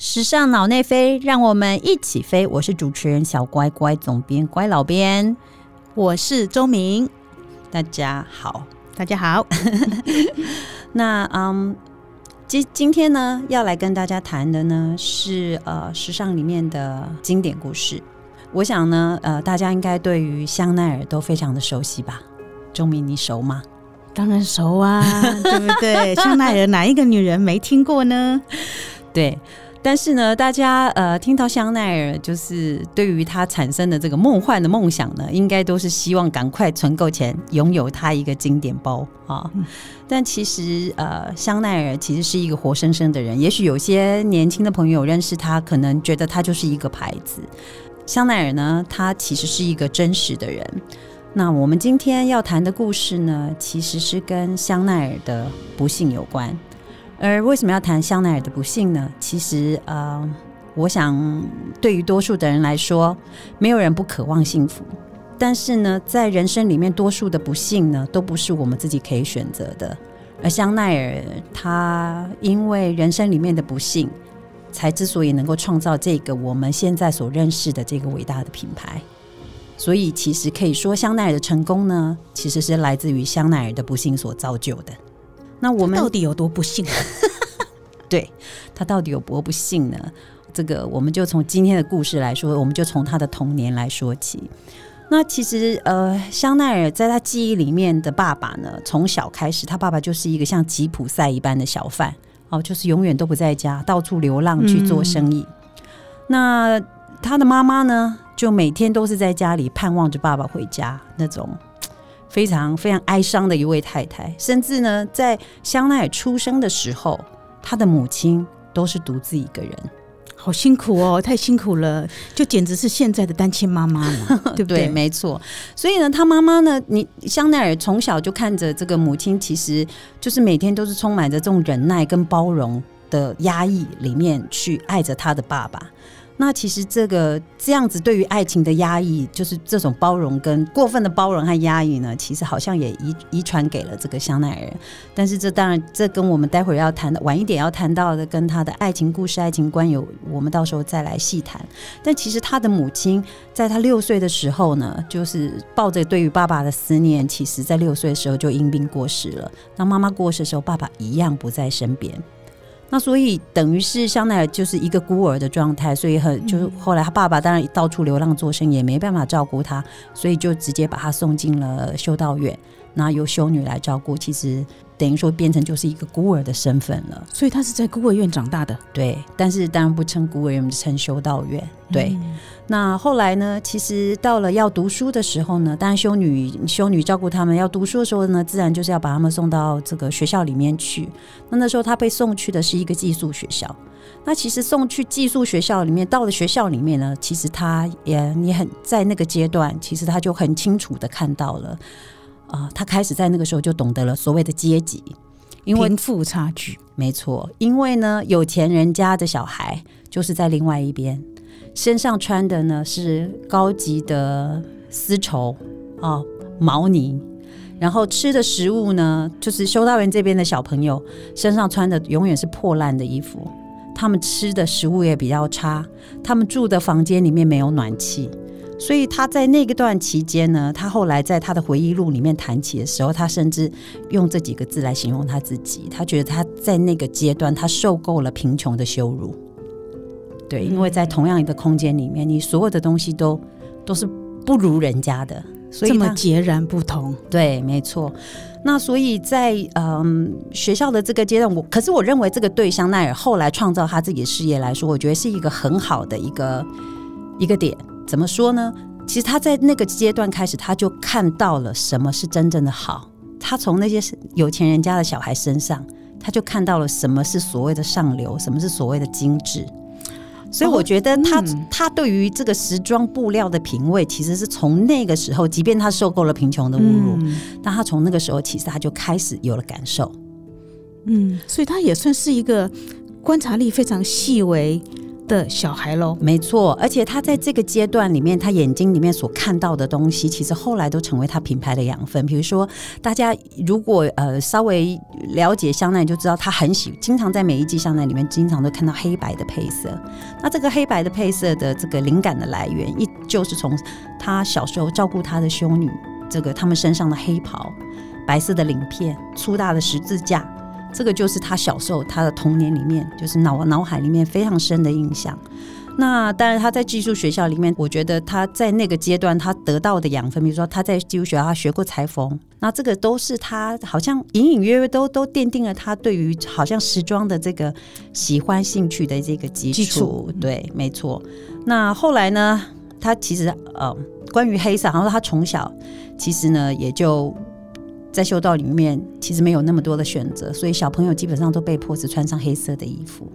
时尚脑内飞，让我们一起飞。我是主持人小乖乖，总编乖老编，我是周明。大家好，大家好。那嗯，今今天呢，要来跟大家谈的呢是呃时尚里面的经典故事。我想呢，呃，大家应该对于香奈儿都非常的熟悉吧？周明，你熟吗？当然熟啊，对不对？香奈儿哪一个女人没听过呢？对。但是呢，大家呃听到香奈儿，就是对于它产生的这个梦幻的梦想呢，应该都是希望赶快存够钱，拥有它一个经典包啊。但其实呃，香奈儿其实是一个活生生的人。也许有些年轻的朋友认识他，可能觉得他就是一个牌子。香奈儿呢，他其实是一个真实的人。那我们今天要谈的故事呢，其实是跟香奈儿的不幸有关。而为什么要谈香奈儿的不幸呢？其实，呃，我想对于多数的人来说，没有人不渴望幸福。但是呢，在人生里面，多数的不幸呢，都不是我们自己可以选择的。而香奈儿，他因为人生里面的不幸，才之所以能够创造这个我们现在所认识的这个伟大的品牌。所以，其实可以说，香奈儿的成功呢，其实是来自于香奈儿的不幸所造就的。那我们到底有多不幸？对他到底有多不幸呢？这个我们就从今天的故事来说，我们就从他的童年来说起。那其实呃，香奈儿在他记忆里面的爸爸呢，从小开始，他爸爸就是一个像吉普赛一般的小贩哦，就是永远都不在家，到处流浪去做生意。那他的妈妈呢，就每天都是在家里盼望着爸爸回家那种。非常非常哀伤的一位太太，甚至呢，在香奈儿出生的时候，她的母亲都是独自一个人，好辛苦哦，太辛苦了，就简直是现在的单亲妈妈了，对不对？没错。所以呢，她妈妈呢，你香奈儿从小就看着这个母亲，其实就是每天都是充满着这种忍耐跟包容的压抑里面去爱着她的爸爸。那其实这个这样子对于爱情的压抑，就是这种包容跟过分的包容和压抑呢，其实好像也遗遗传给了这个香奈儿。但是这当然，这跟我们待会儿要谈的晚一点要谈到的，跟他的爱情故事、爱情观有，我们到时候再来细谈。但其实他的母亲在他六岁的时候呢，就是抱着对于爸爸的思念，其实在六岁的时候就因病过世了。那妈妈过世的时候，爸爸一样不在身边。那所以等于是香奈儿就是一个孤儿的状态，所以很就是后来他爸爸当然到处流浪做生意，也没办法照顾他，所以就直接把他送进了修道院，那由修女来照顾。其实。等于说变成就是一个孤儿的身份了，所以他是在孤儿院长大的。对，但是当然不称孤儿院，称修道院。对，那后来呢？其实到了要读书的时候呢，当然修女修女照顾他们要读书的时候呢，自然就是要把他们送到这个学校里面去。那那时候他被送去的是一个寄宿学校。那其实送去寄宿学校里面，到了学校里面呢，其实他也你很在那个阶段，其实他就很清楚的看到了。啊，他开始在那个时候就懂得了所谓的阶级，因为贫富差距，没错。因为呢，有钱人家的小孩就是在另外一边，身上穿的呢是高级的丝绸啊毛呢，然后吃的食物呢，就是修道院这边的小朋友身上穿的永远是破烂的衣服，他们吃的食物也比较差，他们住的房间里面没有暖气。所以他在那个段期间呢，他后来在他的回忆录里面谈起的时候，他甚至用这几个字来形容他自己。他觉得他在那个阶段，他受够了贫穷的羞辱。对，因为在同样一个空间里面，你所有的东西都都是不如人家的，所以这么截然不同。对，没错。那所以在嗯学校的这个阶段，我可是我认为这个对香奈儿后来创造他自己的事业来说，我觉得是一个很好的一个一个点。怎么说呢？其实他在那个阶段开始，他就看到了什么是真正的好。他从那些有钱人家的小孩身上，他就看到了什么是所谓的上流，什么是所谓的精致。所以我觉得他他对于这个时装布料的品味，其实是从那个时候，即便他受够了贫穷的侮辱，但他从那个时候，其实他就开始有了感受。嗯，所以他也算是一个观察力非常细微。的小孩喽。没错，而且他在这个阶段里面，他眼睛里面所看到的东西，其实后来都成为他品牌的养分。比如说，大家如果呃稍微了解香奈，就知道他很喜，经常在每一季香奈里面，经常都看到黑白的配色。那这个黑白的配色的这个灵感的来源，一就是从他小时候照顾他的修女，这个他们身上的黑袍、白色的鳞片、粗大的十字架。这个就是他小时候他的童年里面，就是脑脑海里面非常深的印象。那当然他在寄宿学校里面，我觉得他在那个阶段他得到的养分，比如说他在寄宿学校他学过裁缝，那这个都是他好像隐隐约约都都奠定了他对于好像时装的这个喜欢兴趣的这个基础。对，没错。那后来呢，他其实呃，关于黑色，然后他从小其实呢也就。在修道里面，其实没有那么多的选择，所以小朋友基本上都被迫只穿上黑色的衣服。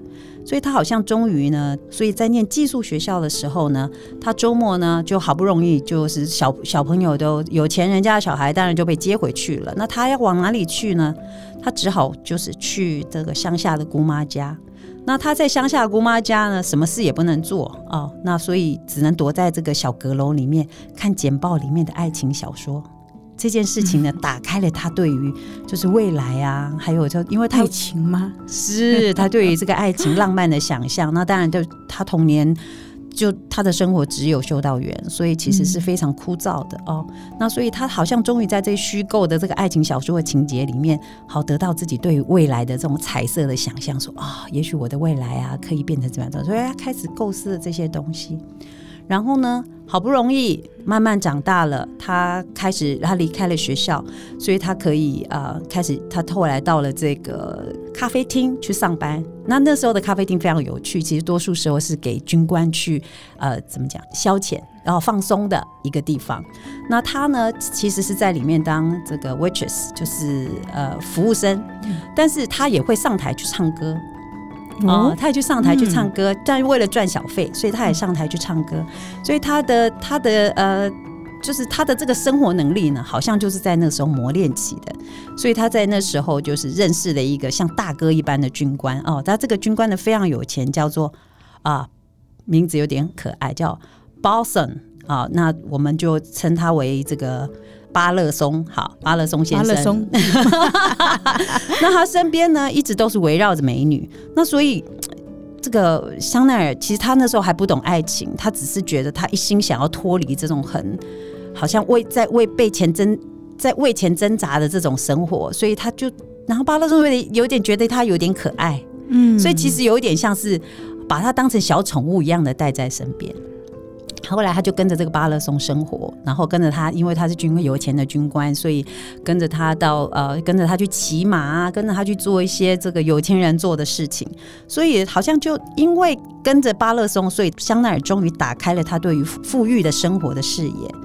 所以他好像终于呢，所以在念寄宿学校的时候呢，他周末呢就好不容易就是小小朋友都有钱人家的小孩，当然就被接回去了。那他要往哪里去呢？他只好就是去这个乡下的姑妈家。那他在乡下姑妈家呢，什么事也不能做哦，那所以只能躲在这个小阁楼里面看简报里面的爱情小说。这件事情呢，打开了他对于就是未来啊，还有就因为爱情吗？是他对于这个爱情浪漫的想象。那当然，就他童年就他的生活只有修道院，所以其实是非常枯燥的哦。那所以他好像终于在这虚构的这个爱情小说的情节里面，好得到自己对于未来的这种彩色的想象，说啊，也许我的未来啊可以变成怎么样的，所以他开始构思了这些东西。然后呢，好不容易慢慢长大了，他开始他离开了学校，所以他可以呃开始他后来到了这个咖啡厅去上班。那那时候的咖啡厅非常有趣，其实多数时候是给军官去呃怎么讲消遣然后放松的一个地方。那他呢，其实是在里面当这个 waitress，就是呃服务生，但是他也会上台去唱歌。哦，他也去上台去唱歌，但为了赚小费，所以他也上台去唱歌。所以他的他的呃，就是他的这个生活能力呢，好像就是在那时候磨练起的。所以他在那时候就是认识了一个像大哥一般的军官哦，他这个军官呢非常有钱，叫做啊，名字有点可爱，叫 Boston 啊，那我们就称他为这个。巴勒松，好，巴勒松先生。那他身边呢，一直都是围绕着美女。那所以，这个香奈儿其实他那时候还不懂爱情，他只是觉得他一心想要脱离这种很好像为在为被钱挣在为钱挣扎的这种生活，所以他就然后巴勒松有点有点觉得他有点可爱，嗯，所以其实有一点像是把他当成小宠物一样的带在身边。后来他就跟着这个巴勒松生活，然后跟着他，因为他是军有钱的军官，所以跟着他到呃，跟着他去骑马啊，跟着他去做一些这个有钱人做的事情。所以好像就因为跟着巴勒松，所以香奈儿终于打开了他对于富裕的生活的视野。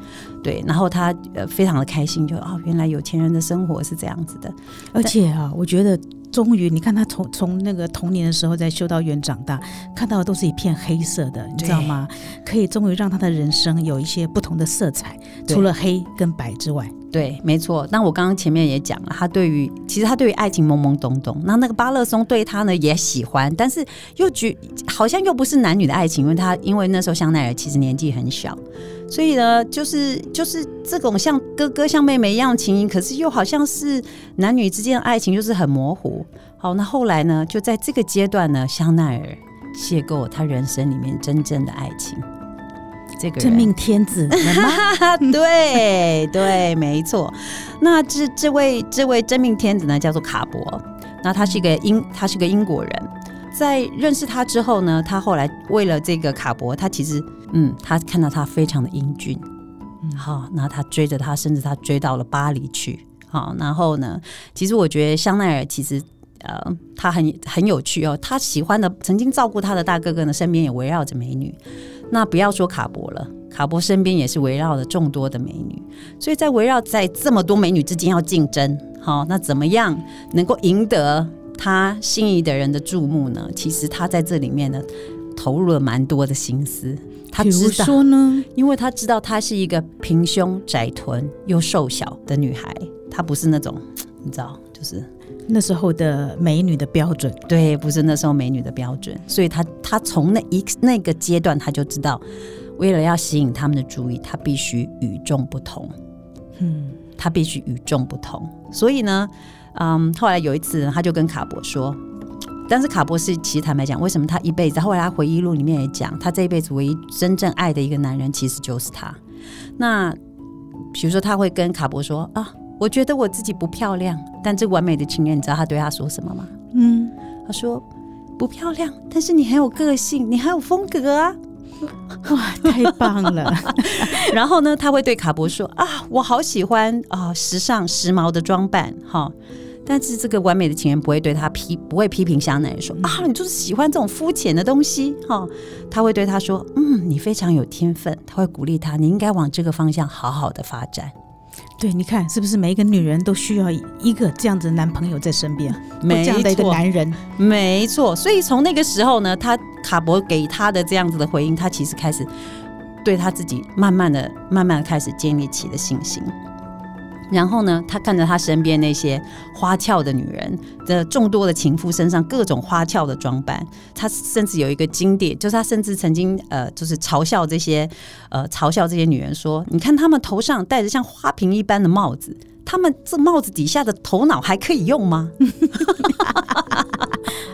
对，然后他呃非常的开心，就哦，原来有钱人的生活是这样子的。而且啊，我觉得。终于，你看他从从那个童年的时候在修道院长大，看到的都是一片黑色的，你知道吗？可以终于让他的人生有一些不同的色彩，除了黑跟白之外。对，没错。那我刚刚前面也讲了，他对于其实他对于爱情懵懵懂懂。那那个巴勒松对他呢也喜欢，但是又觉好像又不是男女的爱情，因为他因为那时候香奈儿其实年纪很小。所以呢，就是就是这种像哥哥像妹妹一样情谊，可是又好像是男女之间的爱情，就是很模糊。好，那后来呢，就在这个阶段呢，香奈儿邂逅他人生里面真正的爱情，这个真命天子，对对，没错。那这这位这位真命天子呢，叫做卡博。那他是一个英，他是个英国人。在认识他之后呢，他后来为了这个卡博，他其实嗯，他看到他非常的英俊，好，那他追着他，甚至他追到了巴黎去，好，然后呢，其实我觉得香奈儿其实呃，他很很有趣哦，他喜欢的曾经照顾他的大哥哥呢，身边也围绕着美女，那不要说卡博了，卡博身边也是围绕着众多的美女，所以在围绕在这么多美女之间要竞争，好，那怎么样能够赢得？他心仪的人的注目呢？其实他在这里面呢，投入了蛮多的心思。他知道说呢，因为他知道她是一个平胸窄臀又瘦小的女孩，她不是那种你知道，就是那时候的美女的标准。对，不是那时候美女的标准，所以他他从那一那个阶段他就知道，为了要吸引他们的注意，他必须与众不同。嗯，他必须与众不同。所以呢，嗯，后来有一次，他就跟卡博说。但是卡博是，其实坦白讲，为什么他一辈子？后来他回忆录里面也讲，他这一辈子唯一真正爱的一个男人，其实就是他。那比如说，他会跟卡博说：“啊，我觉得我自己不漂亮，但这完美的情人，你知道他对他说什么吗？”嗯，他说：“不漂亮，但是你很有个性，你很有风格啊！” 哇，太棒了！然后呢，他会对卡博说：“啊，我好喜欢啊，时尚时髦的装扮，哈。”但是这个完美的情人不会对他批，不会批评香奈儿说啊，你就是喜欢这种肤浅的东西哈。他会对他说，嗯，你非常有天分。他会鼓励他，你应该往这个方向好好的发展。对，你看是不是每一个女人都需要一个这样子男朋友在身边，这样的一个男人？没错。所以从那个时候呢，他卡博给他的这样子的回应，他其实开始对他自己慢慢的、慢慢的开始建立起了信心。然后呢，他看着他身边那些花俏的女人的众多的情妇身上各种花俏的装扮，他甚至有一个经典，就是他甚至曾经呃，就是嘲笑这些呃，嘲笑这些女人说：“你看他们头上戴着像花瓶一般的帽子，他们这帽子底下的头脑还可以用吗？”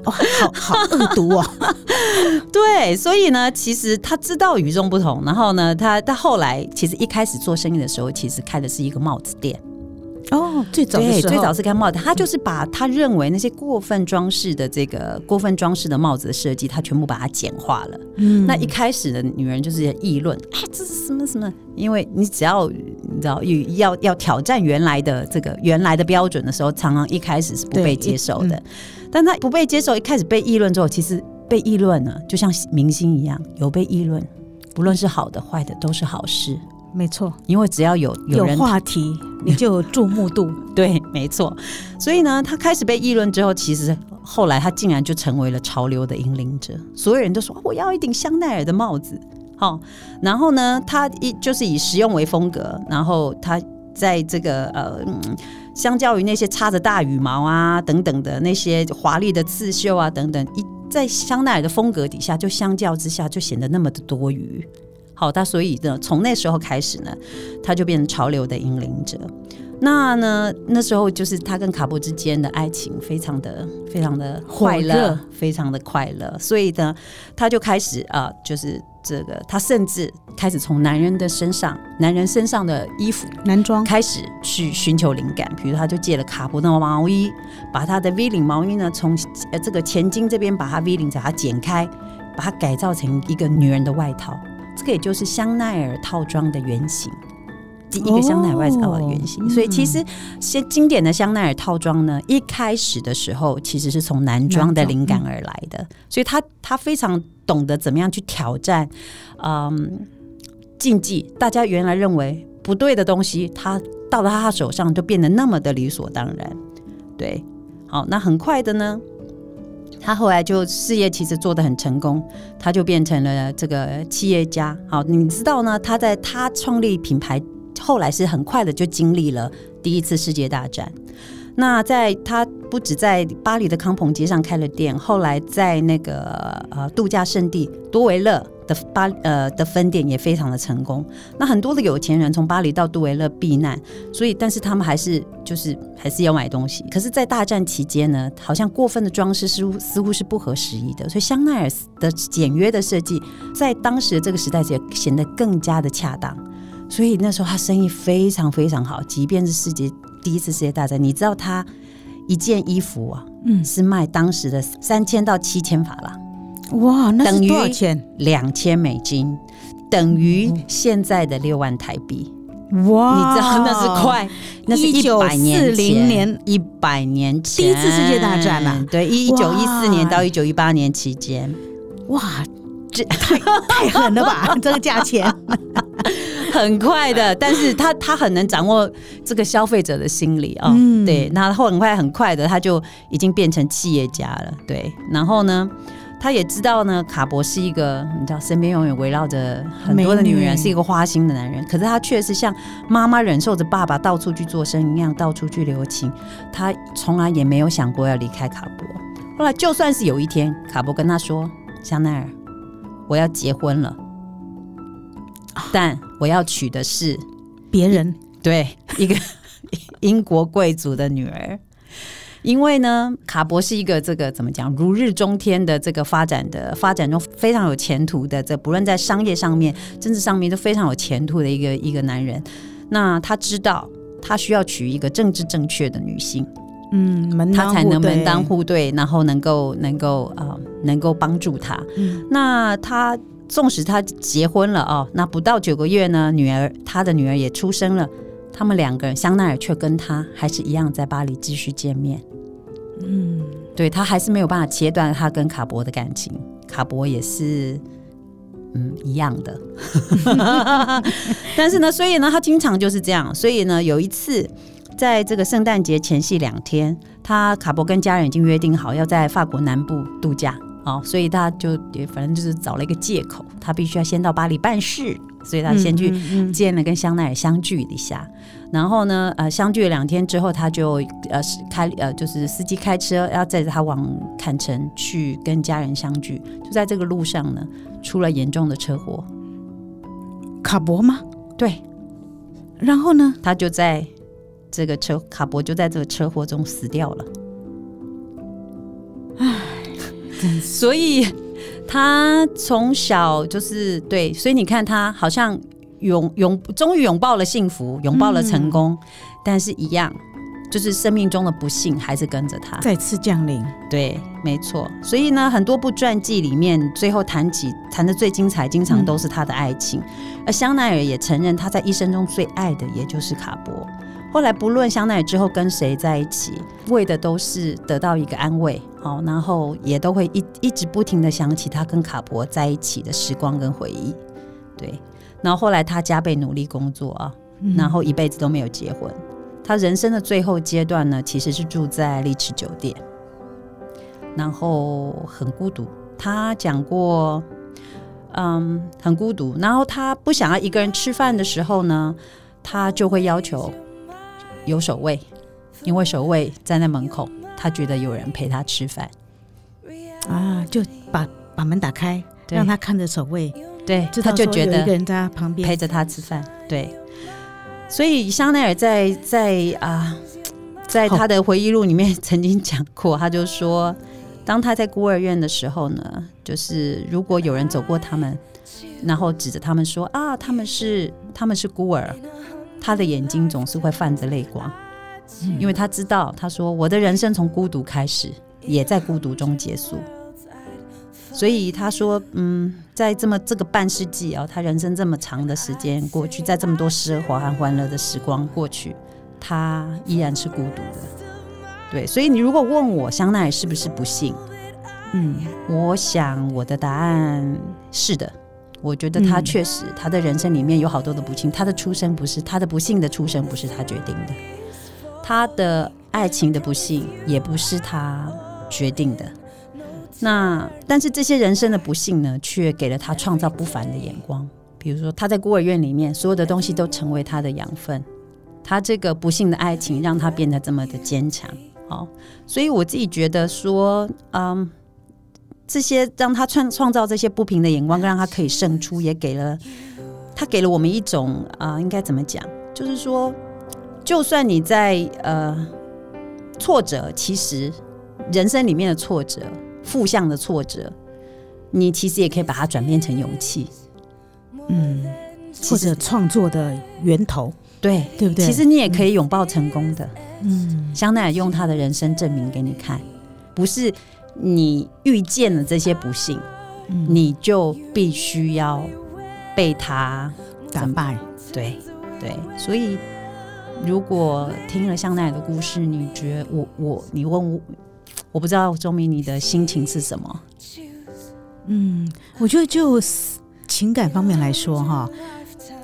哇，好好恶毒哦！对，所以呢，其实他知道与众不同。然后呢，他他后来其实一开始做生意的时候，其实开的是一个帽子店。哦，最早对，最早是看帽子，他就是把他认为那些过分装饰的这个过分装饰的帽子的设计，他全部把它简化了。嗯，那一开始的女人就是议论，哎，这是什么什么？因为你只要你知道要要挑战原来的这个原来的标准的时候，常常一开始是不被接受的。但他不被接受，一开始被议论之后，其实被议论了，就像明星一样，有被议论，不论是好的坏的，都是好事。没错，因为只要有有话题，你就有注目度。对，没错。所以呢，他开始被议论之后，其实后来他竟然就成为了潮流的引领者。所有人都说我要一顶香奈儿的帽子。好，然后呢，他一就是以实用为风格，然后他在这个呃。相较于那些插着大羽毛啊等等的那些华丽的刺绣啊等等，一在香奈儿的风格底下，就相较之下就显得那么的多余。好，他所以呢，从那时候开始呢，他就变成潮流的引领者。那呢，那时候就是他跟卡布之间的爱情非常的非常的快乐，非常的快乐。所以呢，他就开始啊，就是。这个，他甚至开始从男人的身上、男人身上的衣服、男装开始去寻求灵感。比如，他就借了卡布的毛衣，把他的 V 领毛衣呢，从呃这个前襟这边把它 V 领，把它剪开，把它改造成一个女人的外套。这个也就是香奈儿套装的原型。一个香奈儿外套的原型，所以其实些经典的香奈儿套装呢，一开始的时候其实是从男装的灵感而来的，所以他他非常懂得怎么样去挑战，嗯，禁忌。大家原来认为不对的东西，他到了他手上就变得那么的理所当然。对，好，那很快的呢，他后来就事业其实做得很成功，他就变成了这个企业家。好，你知道呢，他在他创立品牌。后来是很快的就经历了第一次世界大战。那在他不止在巴黎的康朋街上开了店，后来在那个呃度假胜地多维勒的巴呃的分店也非常的成功。那很多的有钱人从巴黎到杜维勒避难，所以但是他们还是就是还是要买东西。可是，在大战期间呢，好像过分的装饰似乎似乎是不合时宜的，所以香奈儿的简约的设计在当时的这个时代也显得更加的恰当。所以那时候他生意非常非常好，即便是世界第一次世界大战，你知道他一件衣服啊，嗯，是卖当时的三千到七千法郎，哇，那是多少钱？两千美金，等于现在的六万台币，哇，你知道那是快，那是一百年前，一百年前。第一次世界大战啊，对，一九一四年到一九一八年期间，哇，这太 太狠了吧，这个价钱。很快的，但是他他很能掌握这个消费者的心理啊，对，那后很快很快的他就已经变成企业家了，对，然后呢，他也知道呢，卡博是一个你知道身边永远围绕着很多的女人，女是一个花心的男人。可是他却是像妈妈忍受着爸爸到处去做生意一样，到处去留情。他从来也没有想过要离开卡博。后来就算是有一天，卡博跟他说：“香奈儿，我要结婚了，但我要娶的是别人对一个 英国贵族的女儿。”因为呢，卡博是一个这个怎么讲如日中天的这个发展的发展中非常有前途的，这不论在商业上面、政治上面都非常有前途的一个一个男人。那他知道他需要娶一个政治正确的女性，嗯，门他才能门当户对，然后能够能够呃能够帮助他。嗯那他纵使他结婚了哦，那不到九个月呢，女儿他的女儿也出生了。他们两个人，香奈儿却跟他还是一样在巴黎继续见面。嗯，对他还是没有办法切断他跟卡博的感情，卡博也是。嗯，一样的，但是呢，所以呢，他经常就是这样。所以呢，有一次，在这个圣诞节前夕两天，他卡博跟家人已经约定好要在法国南部度假哦，所以他就也反正就是找了一个借口，他必须要先到巴黎办事，所以他先去见了跟香奈儿相聚一下，然后呢，呃，相聚了两天之后，他就呃开呃就是司机开车要载着他往坎城去跟家人相聚，就在这个路上呢，出了严重的车祸，嗯卡博吗？对。然后呢？他就在这个车卡博就在这个车祸中死掉了，唉所以他从小就是对，所以你看他好像拥拥终于拥抱了幸福，拥抱了成功，但是一样。就是生命中的不幸还是跟着他，再次降临，对，没错。所以呢，很多部传记里面，最后谈起谈的最精彩，经常都是他的爱情。而香奈儿也承认，他在一生中最爱的也就是卡博。后来不论香奈儿之后跟谁在一起，为的都是得到一个安慰，好，然后也都会一一直不停的想起他跟卡博在一起的时光跟回忆。对，然后后来他加倍努力工作啊，嗯然后一辈子都没有结婚。他人生的最后阶段呢，其实是住在丽池酒店，然后很孤独。他讲过，嗯，很孤独。然后他不想要一个人吃饭的时候呢，他就会要求有守卫，因为守卫站在门口，他觉得有人陪他吃饭。啊，就把把门打开，让他看着守卫，对，知他就觉得有一个得人在他旁边陪着他吃饭。对，所以香奈儿在在啊，在他的回忆录里面曾经讲过，他就说，当他在孤儿院的时候呢，就是如果有人走过他们，然后指着他们说啊，他们是他们是孤儿，他的眼睛总是会泛着泪光，因为他知道，他说我的人生从孤独开始，也在孤独中结束。所以他说，嗯，在这么这个半世纪啊，他人生这么长的时间过去，在这么多奢华和欢乐的时光过去，他依然是孤独的。对，所以你如果问我香奈儿是不是不幸，嗯，我想我的答案是的。我觉得他嗯确实，他的人生里面有好多的不幸，他的出生不是他的不幸的出生不是他决定的，他的爱情的不幸也不是他决定的。那但是这些人生的不幸呢，却给了他创造不凡的眼光。比如说他在孤儿院里面，所有的东西都成为他的养分。他这个不幸的爱情让他变得这么的坚强。哦，所以我自己觉得说，嗯，这些让他创创造这些不平的眼光，让他可以胜出，也给了他给了我们一种啊、应该怎么讲？就是说，就算你在呃挫折，其实人生里面的挫折。负向的挫折，你其实也可以把它转变成勇气，嗯，或者创作的源头，对对不对？其实你也可以拥抱成功的。嗯，香奈儿用他的人生证明给你看，不是你遇见了这些不幸，嗯。你就必须要被他打败，对对，所以如果听了香奈儿的故事，你觉得我我你问我，我不知道钟明你的心情是什么？嗯，我觉得就情感方面来说，哈，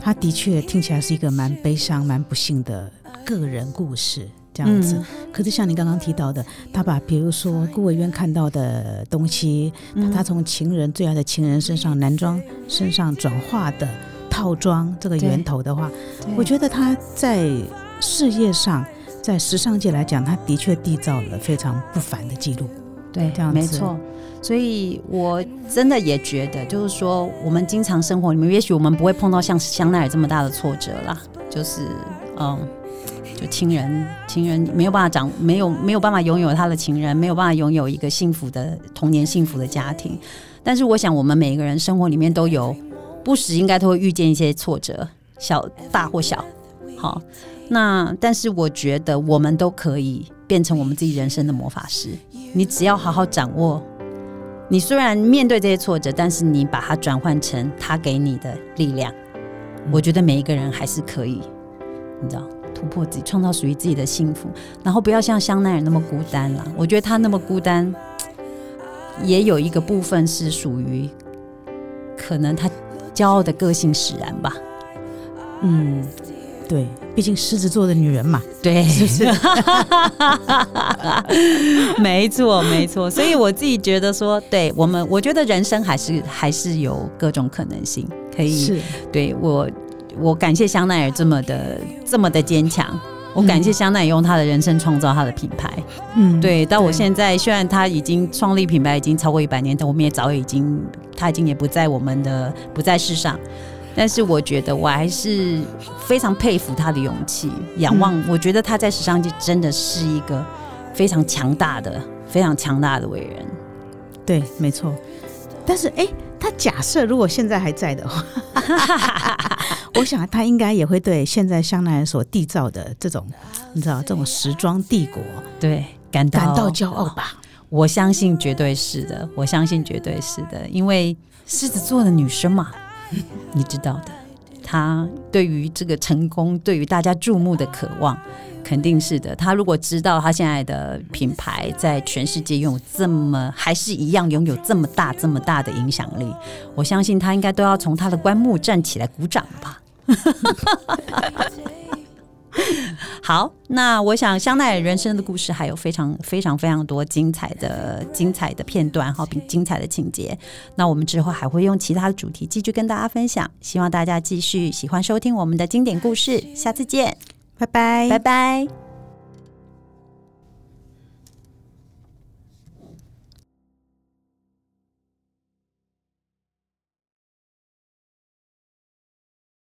他的确听起来是一个蛮悲伤、蛮不幸的个人故事，这样子。嗯可是像你刚刚提到的，他把比如说孤儿院看到的东西，他从情人最爱的情人身上男装身上转化的套装这个源头的话，我觉得他在事业上，在时尚界来讲，他的确缔造了非常不凡的记录。对，这样没错。所以我真的也觉得，就是说，我们经常生活里面，也许我们不会碰到像香奈儿这么大的挫折啦，就是嗯。就情人，情人没有办法长，没有没有办法拥有他的情人，没有办法拥有一个幸福的童年、幸福的家庭。但是，我想我们每一个人生活里面都有，不时应该都会遇见一些挫折，小大或小。好，那但是我觉得我们都可以变成我们自己人生的魔法师。你只要好好掌握，你虽然面对这些挫折，但是你把它转换成他给你的力量。我觉得每一个人还是可以，你知道。突破自己，创造属于自己的幸福，然后不要像香奈儿那么孤单了。我觉得他那么孤单，也有一个部分是属于可能他骄傲的个性使然吧。嗯，对，毕竟狮子座的女人嘛，对，是不是？没错，没错。所以我自己觉得说，对我们，我觉得人生还是还是有各种可能性，可以是对我。我感谢香奈儿这么的这么的坚强，我感谢香奈儿用他的人生创造他的品牌。嗯，对。到我现在，虽然他已经创立品牌已经超过一百年，但我们也早已经他已经也不在我们的不在世上。但是我觉得我还是非常佩服他的勇气，仰望。我觉得他在时尚界真的是一个非常强大的、非常强大的伟人。对，没错。但是，哎。他假设如果现在还在的话，我想他应该也会对现在香奈儿所缔造的这种，你知道这种时装帝国，对感到感到骄傲吧？我相信绝对是的，我相信绝对是的，因为狮子座的女生嘛，你知道的，她对于这个成功，对于大家注目的渴望。肯定是的，他如果知道他现在的品牌在全世界拥有这么还是一样拥有这么大这么大的影响力，我相信他应该都要从他的棺木站起来鼓掌吧。好，那我想香奈儿人生的故事还有非常非常非常多精彩的精彩的片段，好，并精彩的情节。那我们之后还会用其他的主题继续跟大家分享，希望大家继续喜欢收听我们的经典故事，下次见。拜拜，拜拜。